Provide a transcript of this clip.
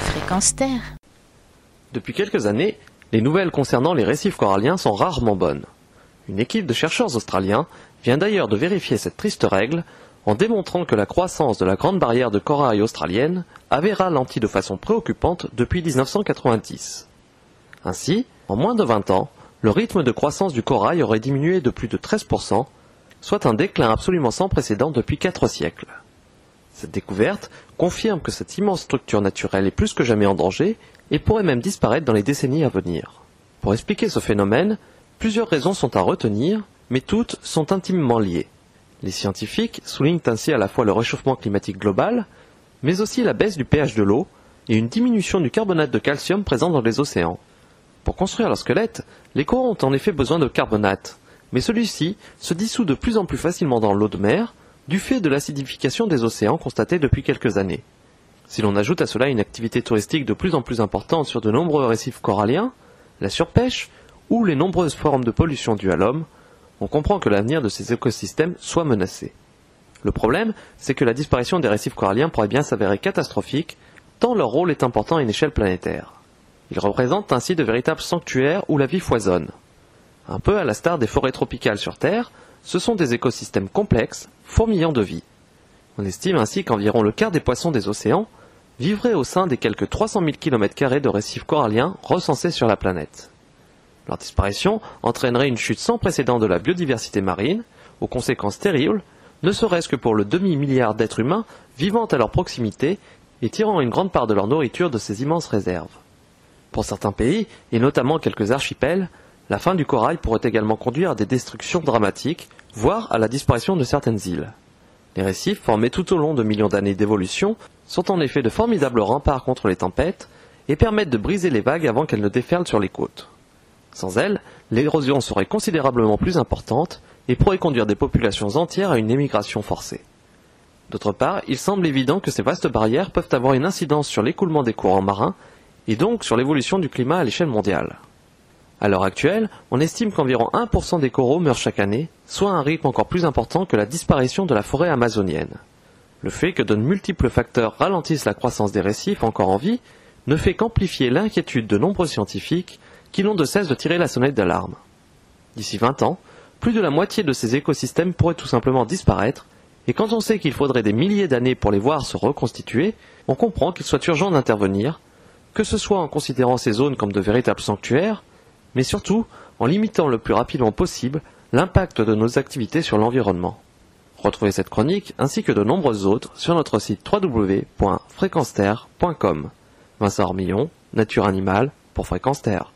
Fréquence Terre. Depuis quelques années, les nouvelles concernant les récifs coralliens sont rarement bonnes. Une équipe de chercheurs australiens vient d'ailleurs de vérifier cette triste règle en démontrant que la croissance de la grande barrière de corail australienne avait ralenti de façon préoccupante depuis 1990. Ainsi, en moins de 20 ans, le rythme de croissance du corail aurait diminué de plus de 13%, soit un déclin absolument sans précédent depuis 4 siècles. Cette découverte confirme que cette immense structure naturelle est plus que jamais en danger et pourrait même disparaître dans les décennies à venir. Pour expliquer ce phénomène, plusieurs raisons sont à retenir, mais toutes sont intimement liées. Les scientifiques soulignent ainsi à la fois le réchauffement climatique global, mais aussi la baisse du pH de l'eau et une diminution du carbonate de calcium présent dans les océans. Pour construire leur squelette, les coraux ont en effet besoin de carbonate, mais celui-ci se dissout de plus en plus facilement dans l'eau de mer, du fait de l'acidification des océans constatée depuis quelques années. Si l'on ajoute à cela une activité touristique de plus en plus importante sur de nombreux récifs coralliens, la surpêche ou les nombreuses formes de pollution dues à l'homme, on comprend que l'avenir de ces écosystèmes soit menacé. Le problème, c'est que la disparition des récifs coralliens pourrait bien s'avérer catastrophique, tant leur rôle est important à une échelle planétaire. Ils représentent ainsi de véritables sanctuaires où la vie foisonne. Un peu à la star des forêts tropicales sur Terre, ce sont des écosystèmes complexes, fourmillant de vie. On estime ainsi qu'environ le quart des poissons des océans vivraient au sein des quelques 300 000 km de récifs coralliens recensés sur la planète. Leur disparition entraînerait une chute sans précédent de la biodiversité marine, aux conséquences terribles, ne serait-ce que pour le demi-milliard d'êtres humains vivant à leur proximité et tirant une grande part de leur nourriture de ces immenses réserves. Pour certains pays, et notamment quelques archipels, la fin du corail pourrait également conduire à des destructions dramatiques, voire à la disparition de certaines îles. Les récifs, formés tout au long de millions d'années d'évolution, sont en effet de formidables remparts contre les tempêtes et permettent de briser les vagues avant qu'elles ne déferlent sur les côtes. Sans elles, l'érosion serait considérablement plus importante et pourrait conduire des populations entières à une émigration forcée. D'autre part, il semble évident que ces vastes barrières peuvent avoir une incidence sur l'écoulement des courants marins et donc sur l'évolution du climat à l'échelle mondiale. À l'heure actuelle, on estime qu'environ 1% des coraux meurent chaque année, soit un rythme encore plus important que la disparition de la forêt amazonienne. Le fait que de multiples facteurs ralentissent la croissance des récifs encore en vie ne fait qu'amplifier l'inquiétude de nombreux scientifiques qui n'ont de cesse de tirer la sonnette d'alarme. D'ici 20 ans, plus de la moitié de ces écosystèmes pourraient tout simplement disparaître, et quand on sait qu'il faudrait des milliers d'années pour les voir se reconstituer, on comprend qu'il soit urgent d'intervenir, que ce soit en considérant ces zones comme de véritables sanctuaires, mais surtout en limitant le plus rapidement possible l'impact de nos activités sur l'environnement. Retrouvez cette chronique ainsi que de nombreuses autres sur notre site www.fréquenceterre.com. Vincent Armillon, Nature Animale pour Fréquence Terre.